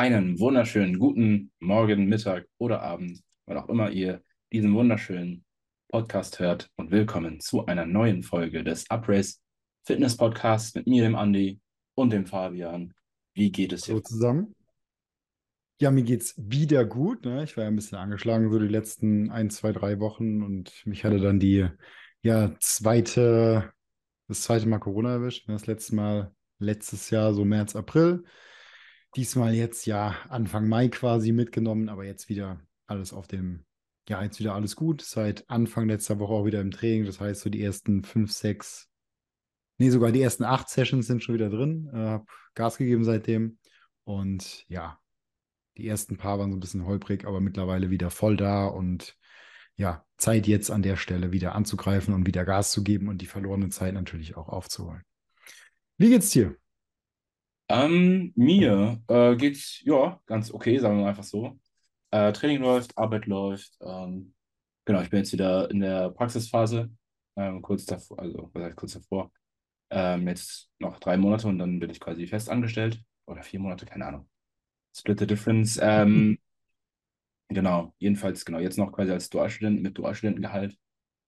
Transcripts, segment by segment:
Einen wunderschönen guten Morgen, Mittag oder Abend, wann auch immer ihr diesen wunderschönen Podcast hört und willkommen zu einer neuen Folge des Uprace Fitness Podcasts mit mir, dem Andi und dem Fabian. Wie geht es dir? So zusammen. Ja, mir geht's wieder gut. Ne? Ich war ja ein bisschen angeschlagen so die letzten ein, zwei, drei Wochen und mich hatte dann die ja zweite, das zweite Mal Corona erwischt. Ne? Das letzte Mal letztes Jahr so März, April. Diesmal jetzt ja Anfang Mai quasi mitgenommen, aber jetzt wieder alles auf dem, ja, jetzt wieder alles gut. Seit Anfang letzter Woche auch wieder im Training. Das heißt, so die ersten fünf, sechs, nee, sogar die ersten acht Sessions sind schon wieder drin. Äh, hab Gas gegeben seitdem. Und ja, die ersten paar waren so ein bisschen holprig, aber mittlerweile wieder voll da und ja, Zeit jetzt an der Stelle wieder anzugreifen und wieder Gas zu geben und die verlorene Zeit natürlich auch aufzuholen. Wie geht's dir? Ähm, mir äh, geht's ja ganz okay, sagen wir mal einfach so. Äh, Training läuft, Arbeit läuft. Ähm, genau, ich bin jetzt wieder in der Praxisphase, ähm, kurz davor, also was heißt kurz davor. Ähm, jetzt noch drei Monate und dann bin ich quasi fest angestellt. Oder vier Monate, keine Ahnung. Split the difference. Ähm, genau, jedenfalls, genau, jetzt noch quasi als Dualstudent mit Dualstudentengehalt,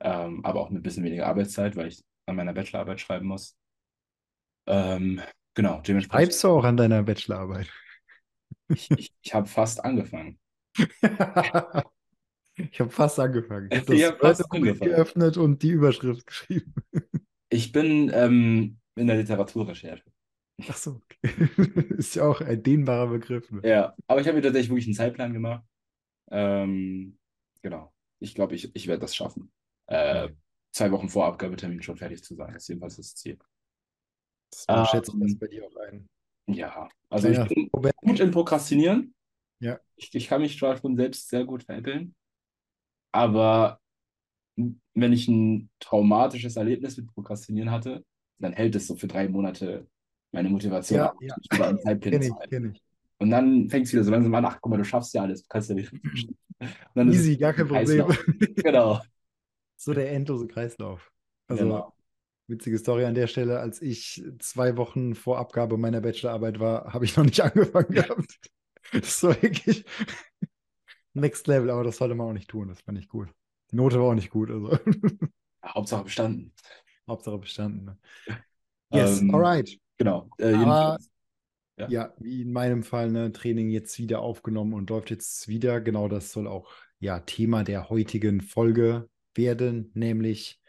ähm, aber auch mit ein bisschen weniger Arbeitszeit, weil ich an meiner Bachelorarbeit schreiben muss. Ähm, genau, dementsprechend. Schreibst du auch an deiner Bachelorarbeit? Ich, ich, ich habe fast angefangen. ich habe fast angefangen. Ich habe das hab fast Word-Dokument angefangen. geöffnet und die Überschrift geschrieben. Ich bin ähm, in der Literaturrecherche. Ach so, okay. Ist ja auch ein dehnbarer Begriff. Ne? Ja, aber ich habe mir tatsächlich wirklich einen Zeitplan gemacht. Ähm, genau. Ich glaube, ich, ich werde das schaffen. Äh, zwei Wochen vor Abgabetermin schon fertig zu sein. Das ist jedenfalls das Ziel. So schätze ich das Ähm, bei dir auch ein. Ja, also ich Ja, bin Robert. gut im Prokrastinieren. Ja. Ich, ich kann mich schon selbst sehr gut veräppeln, aber wenn ich ein traumatisches Erlebnis mit Prokrastinieren hatte, dann hält es so für drei Monate meine Motivation Ja, ab, ja. Kenne zu ich, kenne ich. Und dann fängt es wieder so langsam an, ach guck mal, du schaffst ja alles, du kannst ja nicht. Es Easy, gar kein ein Kreislauf. Problem. Genau. So der endlose Kreislauf. Also Genau. Witzige Story an der Stelle, als ich zwei Wochen vor Abgabe meiner Bachelorarbeit war, habe ich noch nicht angefangen gehabt. Das war wirklich Next Level, aber das sollte man auch nicht tun. Das fand ich gut. Die Note war auch nicht gut, also Hauptsache bestanden. Hauptsache bestanden. Ne? Yes, Ähm, alright. Genau. Äh, Aber- jedenfalls, Ja. Ja, wie in meinem Fall, ne, Training jetzt wieder aufgenommen und läuft jetzt wieder. Genau das soll auch ja Thema der heutigen Folge werden, nämlich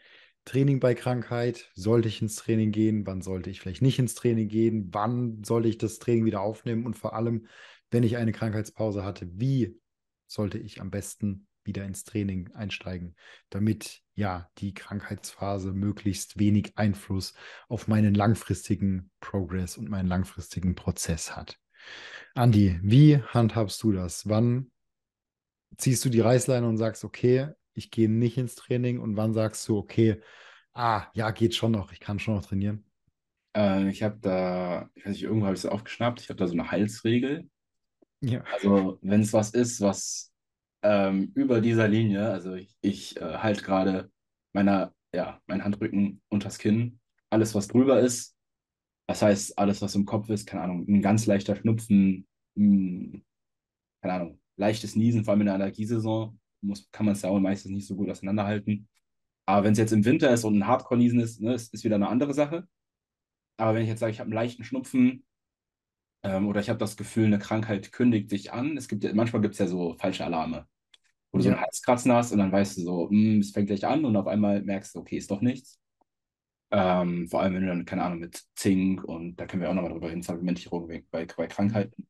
Training bei Krankheit. Sollte ich ins Training gehen? Wann sollte ich vielleicht nicht ins Training gehen? Wann sollte ich das Training wieder aufnehmen? Und vor allem, wenn ich eine Krankheitspause hatte, wie sollte ich am besten wieder ins Training einsteigen, damit ja die Krankheitsphase möglichst wenig Einfluss auf meinen langfristigen Progress und meinen langfristigen Prozess hat. Andi, wie handhabst du das? Wann ziehst du die Reißleine und sagst, okay, ich gehe nicht ins Training und wann sagst du, okay, ah, ja, geht schon noch, ich kann schon noch trainieren? äh, ich habe da, ich weiß nicht, irgendwo habe ich es aufgeschnappt, ich habe da so eine Halsregel. Ja. Also, wenn es was ist, was ähm, über dieser Linie, also ich, ich äh, halte gerade meiner, ja, mein Handrücken unters Kinn, alles, was drüber ist, das heißt, alles, was im Kopf ist, keine Ahnung, ein ganz leichter Schnupfen, mh, keine Ahnung, leichtes Niesen, vor allem in der Allergiesaison, muss, kann man es ja auch meistens nicht so gut auseinanderhalten. Aber wenn es jetzt im Winter ist und ein Hardcore-Niesen ist, ne, ist, ist wieder eine andere Sache. Aber wenn ich jetzt sage, ich habe einen leichten Schnupfen, ähm, oder ich habe das Gefühl, eine Krankheit kündigt sich an. Es gibt ja, manchmal gibt es ja so falsche Alarme, wo du so einen Halskratzen hast und dann weißt du so, hm, es fängt gleich an und auf einmal merkst du, okay, ist doch nichts. Ähm, vor allem, wenn du dann, keine Ahnung, mit Zink und da können wir auch nochmal drüber hin, Supplementierung bei, bei, bei Krankheiten.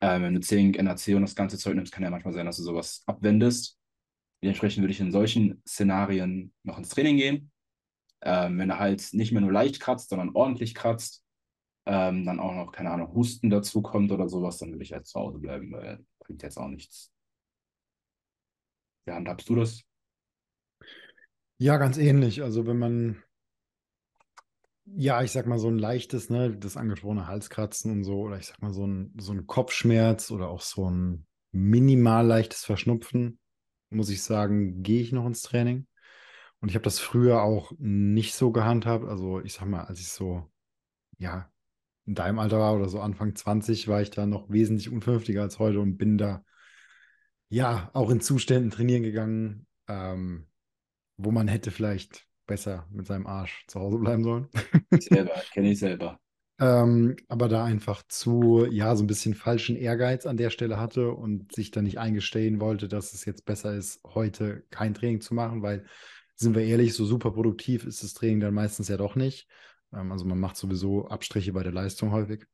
Ähm, wenn du Zink, NaC und das ganze Zeug nimmst, kann ja manchmal sein, dass du sowas abwendest. Dementsprechend würde ich in solchen Szenarien noch ins Training gehen. Ähm, wenn er halt nicht mehr nur leicht kratzt, sondern ordentlich kratzt, ähm, dann auch noch, keine Ahnung, Husten dazu kommt oder sowas, dann will ich halt zu Hause bleiben, weil bringt jetzt auch nichts. Wie handhabst du das? Ja, ganz ähnlich. Also wenn man, ja, ich sag mal, so ein leichtes, ne, das angesprochene Halskratzen und so, oder ich sag mal, so ein, so ein Kopfschmerz oder auch so ein minimal leichtes Verschnupfen, muss ich sagen, gehe ich noch ins Training. Und ich habe das früher auch nicht so gehandhabt. Also ich sag mal, als ich so, ja, in deinem Alter war oder so Anfang 20, war ich da noch wesentlich unvernünftiger als heute und bin da ja auch in Zuständen trainieren gegangen, ähm, wo man hätte vielleicht besser mit seinem Arsch zu Hause bleiben sollen. Selber, kenne ich selber. Ähm, aber da einfach zu, ja, so ein bisschen falschen Ehrgeiz an der Stelle hatte und sich dann nicht eingestehen wollte, dass es jetzt besser ist, heute kein Training zu machen, weil, sind wir ehrlich, so super produktiv ist das Training dann meistens ja doch nicht. Ähm, also man macht sowieso Abstriche bei der Leistung häufig.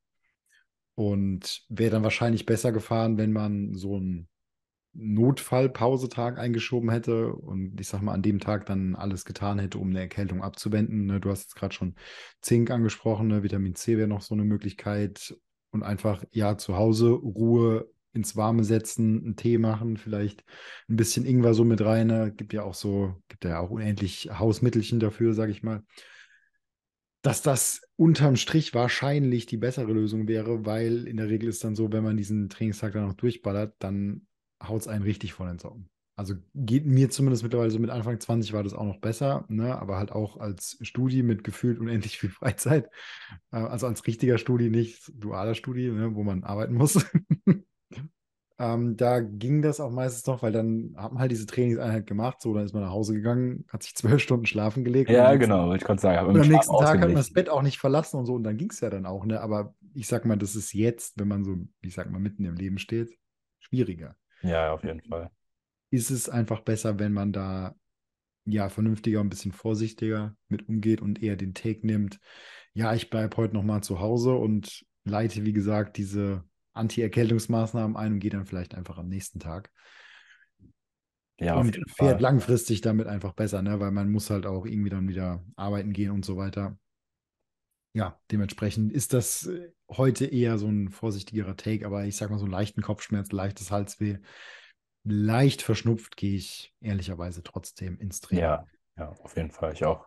Und wäre dann wahrscheinlich besser gefahren, wenn man so einen Notfallpausetag eingeschoben hätte und ich sag mal, an dem Tag dann alles getan hätte, um eine Erkältung abzuwenden. Ne? Du hast jetzt gerade schon Zink angesprochen, ne? Vitamin C wäre noch so eine Möglichkeit. Und einfach, ja, zu Hause Ruhe ins Warme setzen, einen Tee machen, vielleicht ein bisschen Ingwer so mit rein. Ne? Gibt ja auch so, gibt ja auch unendlich Hausmittelchen dafür, sag ich mal dass das unterm Strich wahrscheinlich die bessere Lösung wäre, weil in der Regel ist dann so, wenn man diesen Trainingstag dann noch durchballert, dann haut es einen richtig von den Socken. Also geht mir zumindest mittlerweile so mit Anfang 20 war das auch noch besser, ne? aber halt auch als Studi mit gefühlt unendlich viel Freizeit. Äh, also als richtiger Studi, nicht dualer Studi, ne? wo man arbeiten muss. Ähm, da ging das auch meistens noch, weil dann hat man halt diese Trainingseinheit gemacht, so, dann ist man nach Hause gegangen, hat sich zwölf Stunden schlafen gelegt. Ja, genau, ich konnte sagen. Und am nächsten Tag hat man das Bett auch nicht verlassen und so, und dann ging es ja dann auch, ne? Aber ich sag mal, das ist jetzt, wenn man so, ich sag mal, mitten im Leben steht, schwieriger. Ja, auf jeden Fall. Ist es einfach besser, wenn man da ja vernünftiger, ein bisschen vorsichtiger mit umgeht und eher den Take nimmt. Ja, ich bleibe heute nochmal zu Hause und leite, wie gesagt, diese Anti-Erkältungsmaßnahmen ein und geht dann vielleicht einfach am nächsten Tag. Ja, und fährt Fall. langfristig damit einfach besser, ne? weil man muss halt auch irgendwie dann wieder arbeiten gehen und so weiter. Ja, dementsprechend ist das äh, heute eher so ein vorsichtigerer Take, aber ich sag mal so einen leichten Kopfschmerz, leichtes Halsweh, leicht verschnupft gehe ich ehrlicherweise trotzdem ins Training. Ja, ja, auf jeden Fall. Ich auch.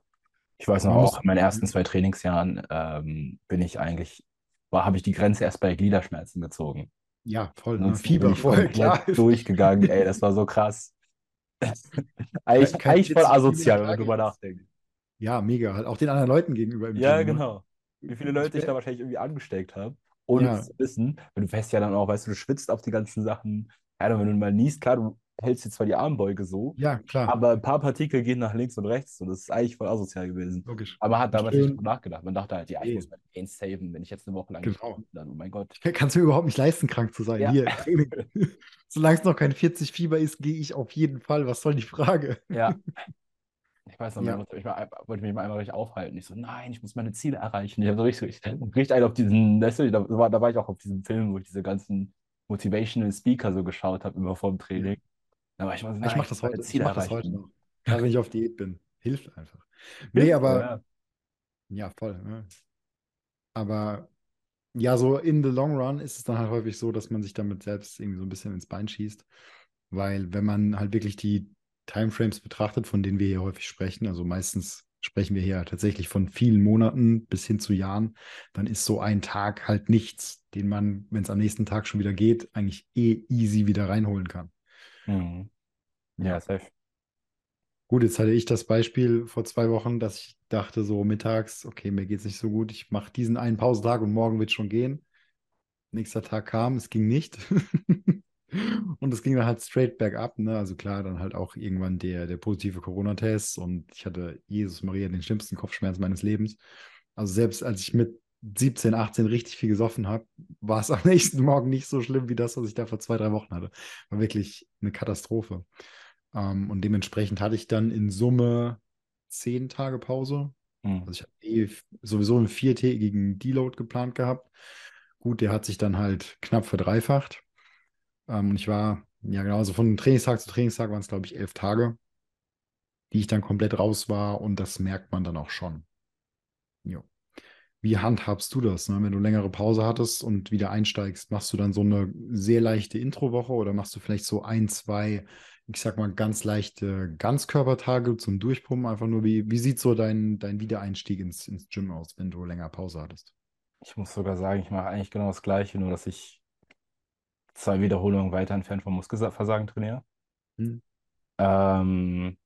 Ich weiß noch, auch in meinen ersten zwei Trainingsjahren ähm, bin ich eigentlich habe ich die Grenze erst bei Gliederschmerzen gezogen. Ja, voll. Ne? Fieber, voll, klar. Durchgegangen, ey, das war so krass. eigentlich, eigentlich voll asozial, wenn man drüber nachdenkt. Ja, mega. Halt auch den anderen Leuten gegenüber. ja, Team, ne? genau. Wie viele Leute ich da wahrscheinlich irgendwie angesteckt habe, ohne ja. es zu wissen. Weil du fährst ja dann auch, weißt du, du schwitzt auf die ganzen Sachen. Ja, wenn du mal niest, klar, du hältst jetzt zwar die Armbeuge so, ja, klar. aber ein paar Partikel gehen nach links und rechts und das ist eigentlich voll asozial gewesen. Logisch. Aber man hat damals nicht nachgedacht. Man dachte halt, ja, ich muss mein Pain saven, wenn ich jetzt eine Woche lang genau. dann, oh mein Gott. Kannst du mir überhaupt nicht leisten, krank zu sein. Ja. Hier, Solange es noch kein 40 Fieber ist, gehe ich auf jeden Fall. Was soll die Frage? Ja. Ich weiß noch, ja. ich mal, wollte mich mal einmal richtig aufhalten. Ich so, nein, ich muss meine Ziele erreichen. Ich habe so richtig, richtig einen auf diesen, da war, da war ich auch auf diesem Film, wo ich diese ganzen Motivational Speaker so geschaut habe, immer vor dem Training. Aber ich, ich mache das heute, ich mach das heute noch. Ja, wenn ich auf Diät bin. Hilft einfach. Nee, aber ja, ja voll. Ne? Aber ja, so in the long run ist es dann halt häufig so, dass man sich damit selbst irgendwie so ein bisschen ins Bein schießt. Weil wenn man halt wirklich die Timeframes betrachtet, von denen wir hier häufig sprechen, also meistens sprechen wir hier tatsächlich von vielen Monaten bis hin zu Jahren, dann ist so ein Tag halt nichts, den man, wenn es am nächsten Tag schon wieder geht, eigentlich eh easy wieder reinholen kann. Mhm. Ja, safe. Gut, jetzt hatte ich das Beispiel vor zwei Wochen, dass ich dachte, so mittags, okay, mir geht es nicht so gut, ich mache diesen einen Pausentag und morgen wird es schon gehen. Nächster Tag kam, es ging nicht. und es ging dann halt straight bergab, ne? Also klar, dann halt auch irgendwann der, der positive Corona-Test und ich hatte Jesus Maria den schlimmsten Kopfschmerz meines Lebens. Also selbst als ich mit 17, 18 richtig viel gesoffen habe, war es am nächsten Morgen nicht so schlimm wie das, was ich da vor zwei, drei Wochen hatte. War wirklich eine Katastrophe. Ähm, und dementsprechend hatte ich dann in Summe zehn Tage Pause. Mhm. Also ich habe eh sowieso einen viertägigen Deload geplant gehabt. Gut, der hat sich dann halt knapp verdreifacht. Ähm, und ich war, ja genau, also von Trainingstag zu Trainingstag waren es, glaube ich, elf Tage, die ich dann komplett raus war. Und das merkt man dann auch schon. Jo. Wie handhabst du das, ne? wenn du längere Pause hattest und wieder einsteigst? Machst du dann so eine sehr leichte Introwoche oder machst du vielleicht so ein, zwei, ich sag mal, ganz leichte Ganzkörpertage zum Durchpumpen? Einfach nur, wie, wie sieht so dein, dein Wiedereinstieg ins, ins Gym aus, wenn du länger Pause hattest? Ich muss sogar sagen, ich mache eigentlich genau das Gleiche, nur dass ich zwei Wiederholungen weiter entfernt vom Muskelversagen trainiere. Hm. Ähm,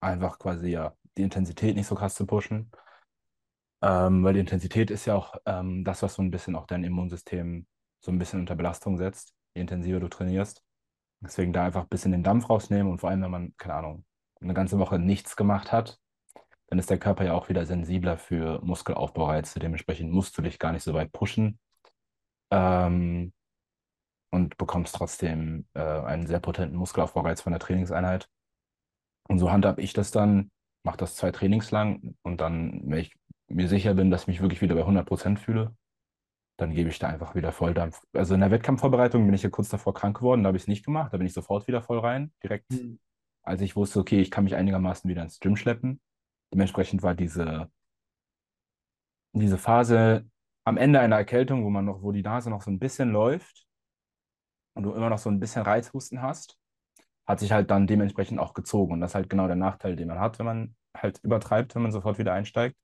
einfach quasi ja die Intensität nicht so krass zu pushen. Ähm, weil die Intensität ist ja auch ähm, das, was so ein bisschen auch dein Immunsystem so ein bisschen unter Belastung setzt, je intensiver du trainierst. Deswegen da einfach ein bisschen den Dampf rausnehmen und vor allem, wenn man, keine Ahnung, eine ganze Woche nichts gemacht hat, dann ist der Körper ja auch wieder sensibler für Muskelaufbaureize. Dementsprechend musst du dich gar nicht so weit pushen ähm, und bekommst trotzdem äh, einen sehr potenten Muskelaufbaureiz von der Trainingseinheit. Und so handhabe ich das dann, mache das zwei Trainings lang und dann, wenn ich mir sicher bin, dass ich mich wirklich wieder bei 100% fühle, dann gebe ich da einfach wieder Volldampf. Also in der Wettkampfvorbereitung bin ich ja kurz davor krank geworden, da habe ich es nicht gemacht, da bin ich sofort wieder voll rein, direkt, Mhm. als ich wusste, okay, ich kann mich einigermaßen wieder ins Gym schleppen. Dementsprechend war diese, diese Phase am Ende einer Erkältung, wo man noch, wo die Nase noch so ein bisschen läuft und du immer noch so ein bisschen Reizhusten hast, hat sich halt dann dementsprechend auch gezogen. Und das ist halt genau der Nachteil, den man hat, wenn man halt übertreibt, wenn man sofort wieder einsteigt.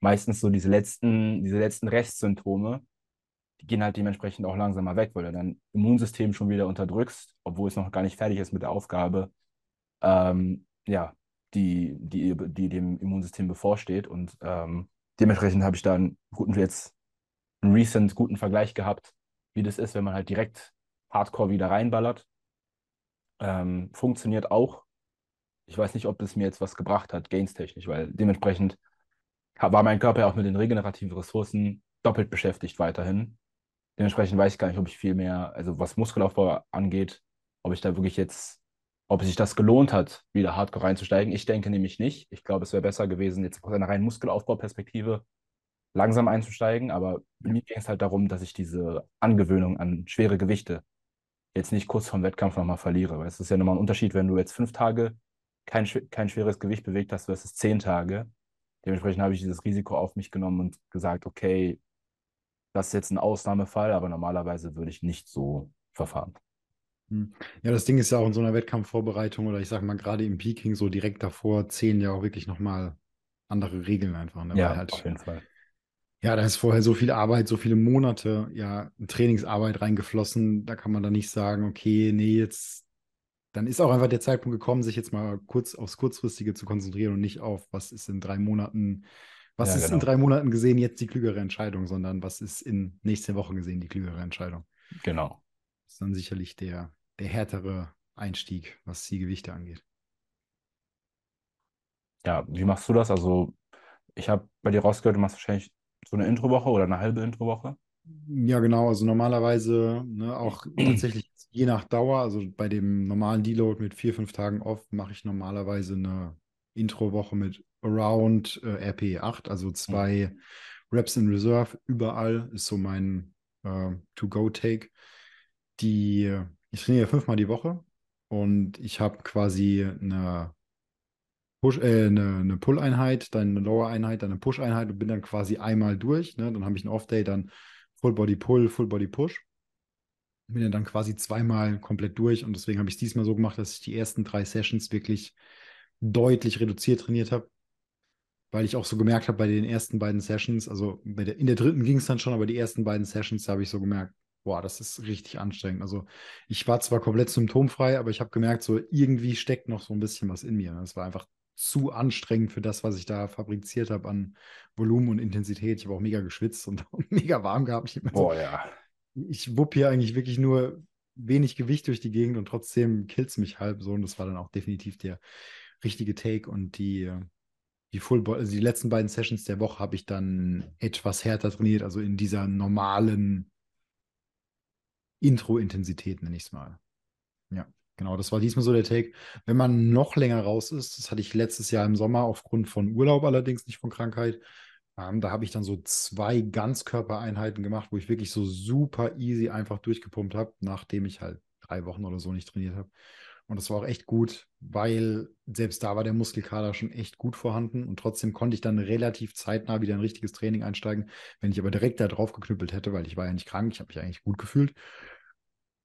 Meistens so diese letzten, diese letzten Restsymptome, die gehen halt dementsprechend auch langsamer weg, weil du dein Immunsystem schon wieder unterdrückst, obwohl es noch gar nicht fertig ist mit der Aufgabe, ähm, ja, die, die, die dem Immunsystem bevorsteht. Und ähm, dementsprechend habe ich da einen guten, jetzt einen recent guten Vergleich gehabt, wie das ist, wenn man halt direkt Hardcore wieder reinballert. Ähm, funktioniert auch. Ich weiß nicht, ob das mir jetzt was gebracht hat, gainstechnisch, weil dementsprechend war mein Körper ja auch mit den regenerativen Ressourcen doppelt beschäftigt weiterhin. Dementsprechend weiß ich gar nicht, ob ich viel mehr, also was Muskelaufbau angeht, ob ich da wirklich jetzt, ob sich das gelohnt hat, wieder hardcore reinzusteigen. Ich denke nämlich nicht. Ich glaube, es wäre besser gewesen, jetzt aus einer reinen Muskelaufbauperspektive langsam einzusteigen. Aber mir ging es halt darum, dass ich diese Angewöhnung an schwere Gewichte jetzt nicht kurz vorm Wettkampf nochmal verliere. Weil es ist ja nochmal ein Unterschied, wenn du jetzt fünf Tage kein, kein schweres Gewicht bewegt hast versus zehn Tage. Dementsprechend habe ich dieses Risiko auf mich genommen und gesagt, okay, das ist jetzt ein Ausnahmefall, aber normalerweise würde ich nicht so verfahren. Hm. Ja, das Ding ist ja auch in so einer Wettkampfvorbereitung oder ich sage mal gerade im Peking so direkt davor zählen ja auch wirklich nochmal andere Regeln einfach. Ne? Ja, halt, auf jeden Fall. Ja, da ist vorher so viel Arbeit, so viele Monate, ja, Trainingsarbeit reingeflossen. Da kann man dann nicht sagen, okay, nee, jetzt, dann ist auch einfach der Zeitpunkt gekommen, sich jetzt mal kurz aufs Kurzfristige zu konzentrieren und nicht auf, was ist in drei Monaten, was Ja, ist genau. in drei Monaten gesehen jetzt die klügere Entscheidung, sondern was ist in nächster Woche gesehen die klügere Entscheidung. Genau. Das ist dann sicherlich der, der härtere Einstieg, was die Gewichte angeht. Ja, wie machst du das? Also, ich habe bei dir rausgehört, du machst wahrscheinlich so eine Introwoche oder eine halbe Introwoche. Ja, genau. Also normalerweise ne, auch tatsächlich je nach Dauer. Also bei dem normalen Deload mit vier, fünf Tagen off mache ich normalerweise eine Introwoche mit Around äh, RPE 8, also zwei Reps in Reserve überall ist so mein äh, To-Go-Take. Die, ich trainiere fünfmal die Woche und ich habe quasi eine Push, äh, eine, eine Pull-Einheit, dann eine Lower-Einheit, dann eine Push-Einheit und bin dann quasi einmal durch. Ne? Dann habe ich einen Off-Day, dann Full Body Pull, Full Body Push. Bin ja dann quasi zweimal komplett durch und deswegen habe ich es diesmal so gemacht, dass ich die ersten drei Sessions wirklich deutlich reduziert trainiert habe, weil ich auch so gemerkt habe bei den ersten beiden Sessions, also der, in der dritten ging es dann schon, aber die ersten beiden Sessions, habe ich so gemerkt, boah, das ist richtig anstrengend. Also ich war zwar komplett symptomfrei, aber ich habe gemerkt, so irgendwie steckt noch so ein bisschen was in mir. Es war einfach zu anstrengend für das, was ich da fabriziert habe an Volumen und Intensität. Ich habe auch mega geschwitzt und mega warm gehabt. Ich, so, Boah, ja. ich wupp hier eigentlich wirklich nur wenig Gewicht durch die Gegend und trotzdem killt es mich halb so. Und das war dann auch definitiv der richtige Take. Und die, die, Full also die letzten beiden Sessions der Woche habe ich dann etwas härter trainiert, also in dieser normalen Intro-Intensität, nenne ich es mal. Ja. Genau, das war diesmal so der Take. Wenn man noch länger raus ist, das hatte ich letztes Jahr im Sommer aufgrund von Urlaub allerdings, nicht von Krankheit. Ähm, da habe ich dann so zwei Ganzkörpereinheiten gemacht, wo ich wirklich so super easy einfach durchgepumpt habe, nachdem ich halt drei Wochen oder so nicht trainiert habe. Und das war auch echt gut, weil selbst da war der Muskelkater schon echt gut vorhanden und trotzdem konnte ich dann relativ zeitnah wieder ein richtiges Training einsteigen. Wenn ich aber direkt da drauf geknüppelt hätte, weil ich war ja nicht krank, ich habe mich eigentlich gut gefühlt,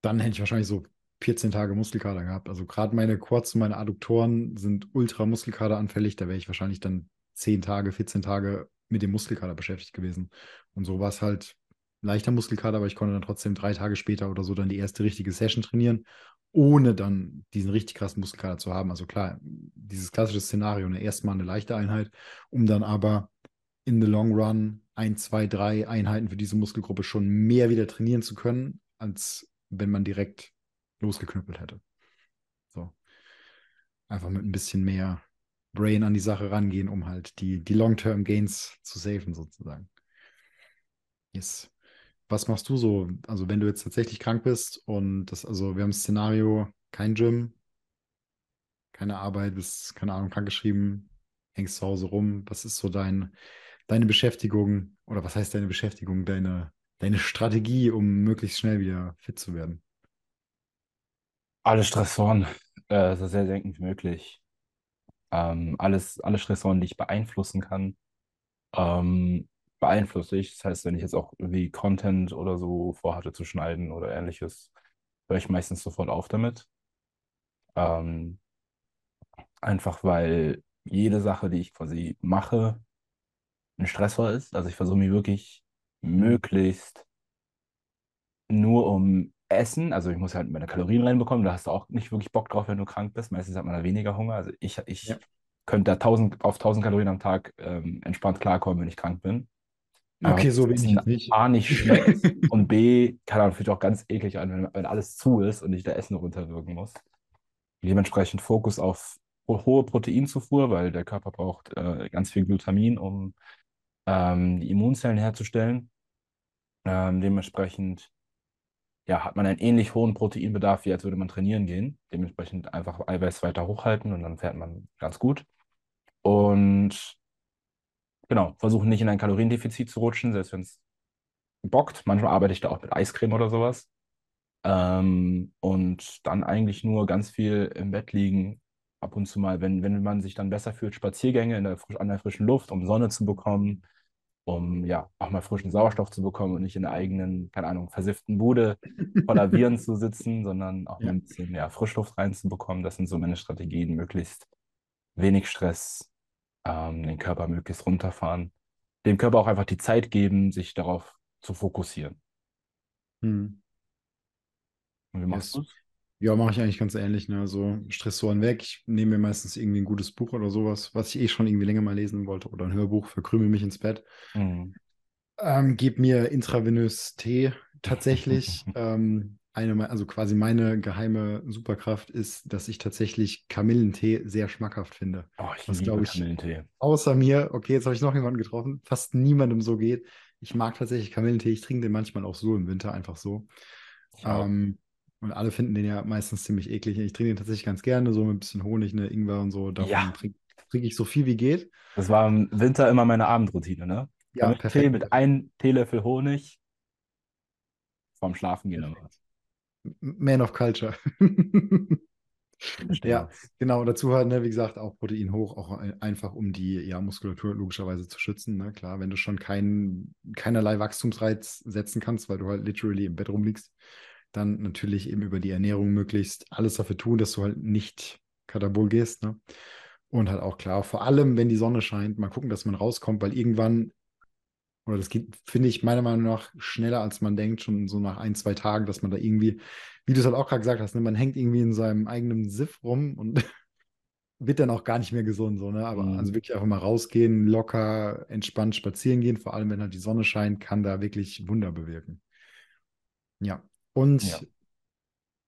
dann hätte ich wahrscheinlich so 14 Tage Muskelkater gehabt. Also gerade meine Quads meine Adduktoren sind ultra muskelkateranfällig. Da wäre ich wahrscheinlich dann 10 Tage, 14 Tage mit dem Muskelkater beschäftigt gewesen. Und so war es halt leichter Muskelkater, aber ich konnte dann trotzdem drei Tage später oder so dann die erste richtige Session trainieren, ohne dann diesen richtig krassen Muskelkater zu haben. Also klar, dieses klassische Szenario, ne, erstmal eine leichte Einheit, um dann aber in the long run ein, zwei, drei Einheiten für diese Muskelgruppe schon mehr wieder trainieren zu können, als wenn man direkt losgeknüppelt hätte. So. Einfach mit ein bisschen mehr Brain an die Sache rangehen, um halt die, die Long-Term-Gains zu safen, sozusagen. Yes. Was machst du so? Also, wenn du jetzt tatsächlich krank bist und das, also wir haben das Szenario, kein Gym, keine Arbeit, bist, keine Ahnung, krankgeschrieben, hängst zu Hause rum. Was ist so dein, deine Beschäftigung oder was heißt deine Beschäftigung, deine, deine Strategie, um möglichst schnell wieder fit zu werden? Alle Stressoren, äh, so sehr senken wie möglich. Ähm, alles, alle Stressoren, die ich beeinflussen kann, ähm, beeinflusse ich. Das heißt, wenn ich jetzt auch irgendwie Content oder so vorhatte zu schneiden oder ähnliches, höre ich meistens sofort auf damit. Ähm, einfach weil jede Sache, die ich quasi mache, ein Stressor ist. Also ich versuche mich wirklich möglichst nur um Essen, also ich muss halt meine Kalorien reinbekommen, da hast du auch nicht wirklich Bock drauf, wenn du krank bist. Meistens hat man da weniger Hunger. Also ich, ich Ja. könnte da 1000, auf 1000 Kalorien am Tag ähm, entspannt klarkommen, wenn ich krank bin. Okay, Aber so wenig nicht. A nicht schmeckt und B, kann dann vielleicht auch ganz eklig an, wenn, wenn alles zu ist und ich da Essen runterwirken muss. Dementsprechend Fokus auf ho- hohe Proteinzufuhr, weil der Körper braucht äh, ganz viel Glutamin, um ähm, die Immunzellen herzustellen. Ähm, dementsprechend ja, hat man einen ähnlich hohen Proteinbedarf, wie als würde man trainieren gehen. Dementsprechend einfach Eiweiß weiter hochhalten und dann fährt man ganz gut. Und genau, versuchen nicht in ein Kaloriendefizit zu rutschen, selbst wenn es bockt. Manchmal arbeite ich da auch mit Eiscreme oder sowas. Ähm, und dann eigentlich nur ganz viel im Bett liegen. Ab und zu mal, wenn, wenn man sich dann besser fühlt, Spaziergänge in der, an der frischen Luft, um Sonne zu bekommen, um ja auch mal frischen Sauerstoff zu bekommen und nicht in der eigenen, keine Ahnung, versifften Bude voller Viren zu sitzen, sondern auch mal Ja. ein bisschen ja, Frischluft reinzubekommen. Das sind so meine Strategien, möglichst wenig Stress, ähm, den Körper möglichst runterfahren, dem Körper auch einfach die Zeit geben, sich darauf zu fokussieren. Hm. Und wie machst Yes. du es? Ja, mache ich eigentlich ganz ähnlich, ne? So Stressoren weg. Ich nehme mir meistens irgendwie ein gutes Buch oder sowas, was ich eh schon irgendwie länger mal lesen wollte, oder ein Hörbuch, verkrümel mich ins Bett. Mhm. Ähm, gib mir intravenös Tee. Tatsächlich, ähm, eine, also quasi meine geheime Superkraft ist, dass ich tatsächlich Kamillentee sehr schmackhaft finde. Oh, ich Was, liebe ich, Kamillentee. Außer mir, okay, jetzt habe ich noch jemanden getroffen, fast niemandem so geht. Ich mag tatsächlich Kamillentee. Ich trinke den manchmal auch so im Winter, einfach so. Auch. Ähm, und alle finden den ja meistens ziemlich eklig. Ich trinke den tatsächlich ganz gerne, so mit ein bisschen Honig, ne, Ingwer und so. Davon Ja. trinke trink ich so viel wie geht. Das war im Winter immer meine Abendroutine, ne? Ja, Kamillentee perfekt. mit einem Teelöffel Honig vorm Schlafen gehen immer. Perfekt. Man of Culture. Ja, genau. Dazu halt, ne, wie gesagt, auch Protein hoch, auch ein- einfach um die ja, Muskulatur logischerweise zu schützen. Ne? Klar, wenn du schon kein, keinerlei Wachstumsreiz setzen kannst, weil du halt literally im Bett rumliegst, dann natürlich eben über die Ernährung möglichst alles dafür tun, dass du halt nicht katabol gehst. Ne? Und halt auch klar, vor allem, wenn die Sonne scheint, mal gucken, dass man rauskommt, weil irgendwann, oder das geht, finde ich, meiner Meinung nach schneller, als man denkt, schon so nach ein, zwei Tagen, dass man da irgendwie, wie du es halt auch gerade gesagt hast, ne, man hängt irgendwie in seinem eigenen Siff rum und wird dann auch gar nicht mehr gesund, so, ne? Aber Mhm. also wirklich einfach mal rausgehen, locker, entspannt spazieren gehen, vor allem wenn halt die Sonne scheint, kann da wirklich Wunder bewirken. Ja. Und Ja.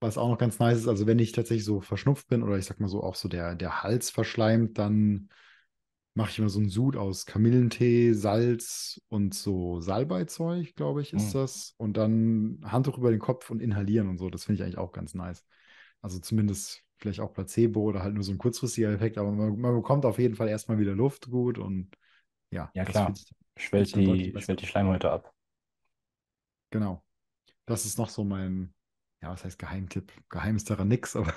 was auch noch ganz nice ist, also wenn ich tatsächlich so verschnupft bin oder ich sag mal so auch so der, der Hals verschleimt, dann mache ich immer so einen Sud aus Kamillentee, Salz und so Salbeizeug, glaube ich, ist Mhm. das. Und dann Handtuch über den Kopf und inhalieren und so. Das finde ich eigentlich auch ganz nice. Also zumindest vielleicht auch Placebo oder halt nur so ein kurzfristiger Effekt, aber man, man bekommt auf jeden Fall erstmal wieder Luft gut und ja, Ja, klar. Schwellt die, schwellt die. Schleimhäute ab. Genau. Das ist noch so mein, ja, was heißt Geheimtipp? Geheim ist daran nix, aber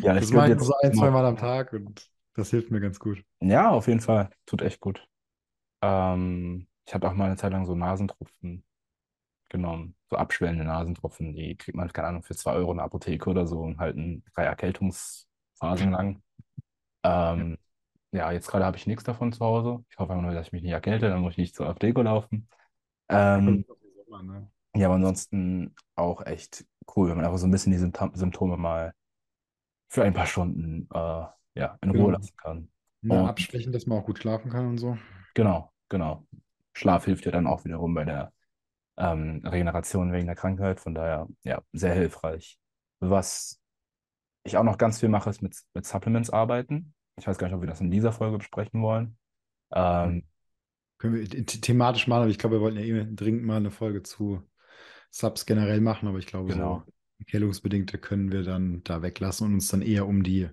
Ja, das ich mache ich so ein, zwei Mal am Tag und das hilft mir ganz gut. ja, auf jeden Fall. Tut echt gut. Ähm, ich hatte auch mal eine Zeit lang so Nasentropfen genommen. So abschwellende Nasentropfen. Die kriegt man, keine Ahnung, für 2 Euro in der Apotheke oder so und halten drei Erkältungsphasen lang. Ähm, ja, jetzt gerade habe ich nichts davon zu Hause. Ich hoffe einfach nur, dass ich mich nicht erkälte, dann muss ich nicht zur Apotheke laufen. Ähm, Ne? Ja, aber ansonsten auch echt cool, wenn man einfach so ein bisschen die Symptom Symptome mal für ein paar Stunden äh, ja, in Ruhe Genau. lassen kann. Ne, Und absprechen, dass man auch gut schlafen kann und so. genau, genau. Schlaf hilft ja dann auch wiederum bei der ähm, Regeneration wegen der Krankheit. Von daher, ja, sehr hilfreich. Was ich auch noch ganz viel mache, ist mit, mit Supplements arbeiten. Ich weiß gar nicht, ob wir das in dieser Folge besprechen wollen. Ähm, Können wir the- thematisch machen, aber ich glaube, wir wollten ja eh dringend mal eine Folge zu Subs generell machen, aber ich glaube, Genau. so erkältungsbedingte können wir dann da weglassen und uns dann eher um die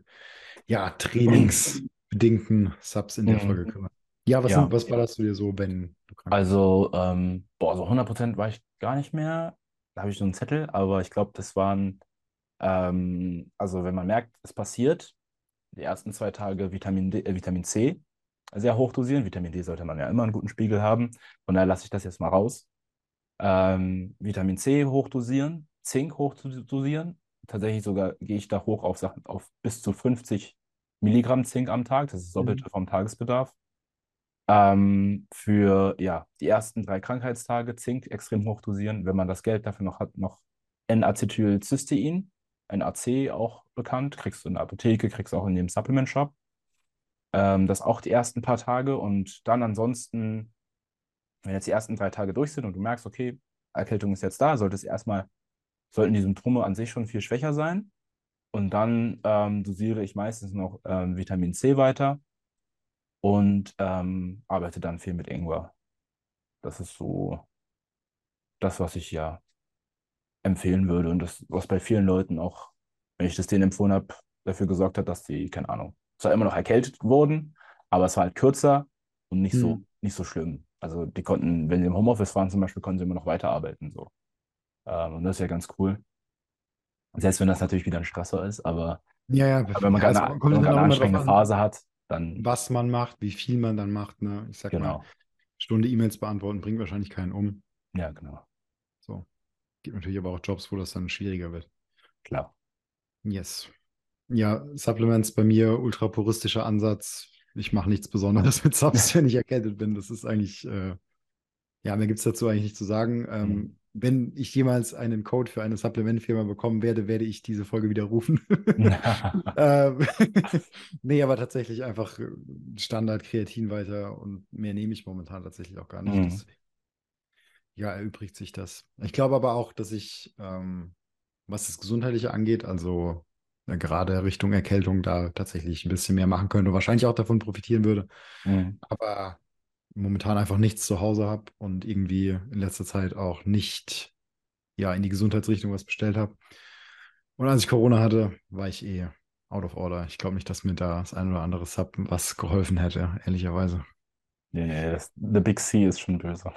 ja, trainingsbedingten Subs in der Mhm. Folge kümmern. Ja, was, Ja. Sind, was ballerst du dir so, bist? Also, ähm, boah, so 100% war ich gar nicht mehr. Da habe ich so einen Zettel, aber ich glaube, das waren, ähm, also wenn man merkt, es passiert, die ersten zwei Tage Vitamin D, äh, Vitamin C sehr hoch dosieren. Vitamin D sollte man ja immer einen guten Spiegel haben. Von daher lasse ich das jetzt mal raus. Ähm, Vitamin C hochdosieren, Zink hochdosieren. Tatsächlich sogar gehe ich da hoch auf Sachen auf bis zu 50 Milligramm Zink am Tag. Das ist das Doppelte vom Tagesbedarf. Ähm, für ja, die ersten drei Krankheitstage Zink extrem hoch dosieren. Wenn man das Geld dafür noch hat, noch N-Acetylcystein, NAC auch bekannt, kriegst du in der Apotheke, kriegst du auch in dem Supplement Shop. Ähm, das auch die ersten paar Tage und dann ansonsten, wenn jetzt die ersten drei Tage durch sind und du merkst, okay, Erkältung ist jetzt da, sollte es erstmal, sollten die Symptome an sich schon viel schwächer sein. Und dann ähm, dosiere ich meistens noch ähm, Vitamin C weiter und ähm, arbeite dann viel mit Ingwer. Das ist so das, was ich ja empfehlen würde und das, was bei vielen Leuten auch, wenn ich das denen empfohlen habe, dafür gesorgt hat, dass die, keine Ahnung, zwar immer noch erkältet wurden, aber es war halt kürzer und nicht so, Hm. nicht so schlimm. Also die konnten, wenn sie im Homeoffice waren zum Beispiel, konnten sie immer noch weiterarbeiten. So. Ähm, und das ist ja ganz cool. Selbst wenn das natürlich wieder ein Stressor ist, aber Ja, ja, aber wenn man ja, gerade eine, eine anstrengende an, Phase hat, dann was man macht, wie viel man dann macht. Ne? Ich sag mal, genau. Stunde E-Mails beantworten bringt wahrscheinlich keinen um. Ja, genau. So. Gibt natürlich aber auch Jobs, wo das dann schwieriger wird. Klar. Yes. Ja, Supplements bei mir, ultrapuristischer Ansatz. Ich mache nichts Besonderes mit Subs, wenn ich erkältet bin. Das ist eigentlich, äh, ja, mehr gibt es dazu eigentlich nicht zu sagen. Ähm, Mhm. Wenn ich jemals einen Code für eine Supplementfirma bekommen werde, werde ich diese Folge widerrufen. ähm, nee, aber tatsächlich einfach äh, Standard Kreatin weiter und mehr nehme ich momentan tatsächlich auch gar nicht. Mhm. Ja, erübrigt sich das. Ich glaube aber auch, dass ich, ähm, was das Gesundheitliche angeht, also gerade Richtung Erkältung, da tatsächlich ein bisschen mehr machen könnte und wahrscheinlich auch davon profitieren würde. Mhm. Aber momentan einfach nichts zu Hause habe und irgendwie in letzter Zeit auch nicht ja, in die Gesundheitsrichtung was bestellt habe. Und als ich Corona hatte, war ich eh out of order. Ich glaube nicht, dass mir da das ein oder andere Sub was geholfen hätte, ehrlicherweise. Nee, nee, das, The Big C ist schon böse.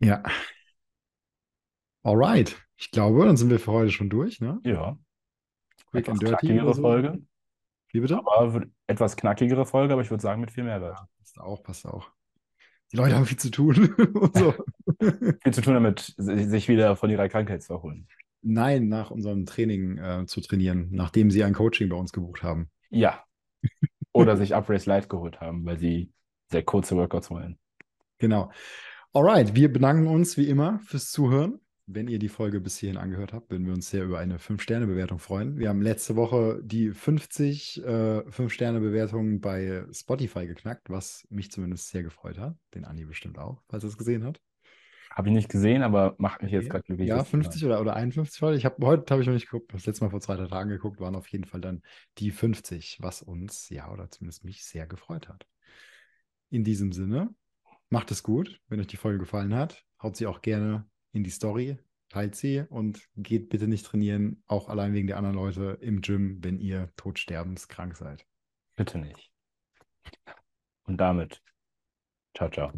Ja. Alright. Ich glaube, dann sind wir für heute schon durch, ne? Ja, Quick etwas and dirty knackigere so. Folge. Wie bitte? Aber etwas knackigere Folge, aber ich würde sagen mit viel Mehrwert. Ja, passt auch, passt auch. Die Leute haben viel zu tun. Viel zu tun damit, si- sich wieder von ihrer Krankheit zu erholen. Nein, nach unserem Training äh, zu trainieren, nachdem sie ein Coaching bei uns gebucht haben. Ja. Oder sich Uprace Live geholt haben, weil sie sehr kurze Workouts wollen. Genau. Alright, wir bedanken uns wie immer fürs Zuhören. Wenn ihr die Folge bis hierhin angehört habt, würden wir uns sehr über eine 5-Sterne-Bewertung freuen. Wir haben letzte Woche die 50 äh, 5-Sterne-Bewertungen bei Spotify geknackt, was mich zumindest sehr gefreut hat. Den Andi bestimmt auch, falls er es gesehen hat. Habe ich nicht gesehen, aber macht mich jetzt Okay. gerade glücklich. Ja, das zu hören. 50 oder, oder 51 heute. Ich habe heute habe ich noch nicht geguckt, das letzte Mal vor zwei drei Tagen geguckt, waren auf jeden Fall dann die 50, was uns, ja, oder zumindest mich sehr gefreut hat. In diesem Sinne, macht es gut. Wenn euch die Folge gefallen hat, haut sie auch gerne in die Story, teilt sie und geht bitte nicht trainieren, auch allein wegen der anderen Leute im Gym, wenn ihr todsterbenskrank seid. Bitte nicht. Und damit, ciao, ciao.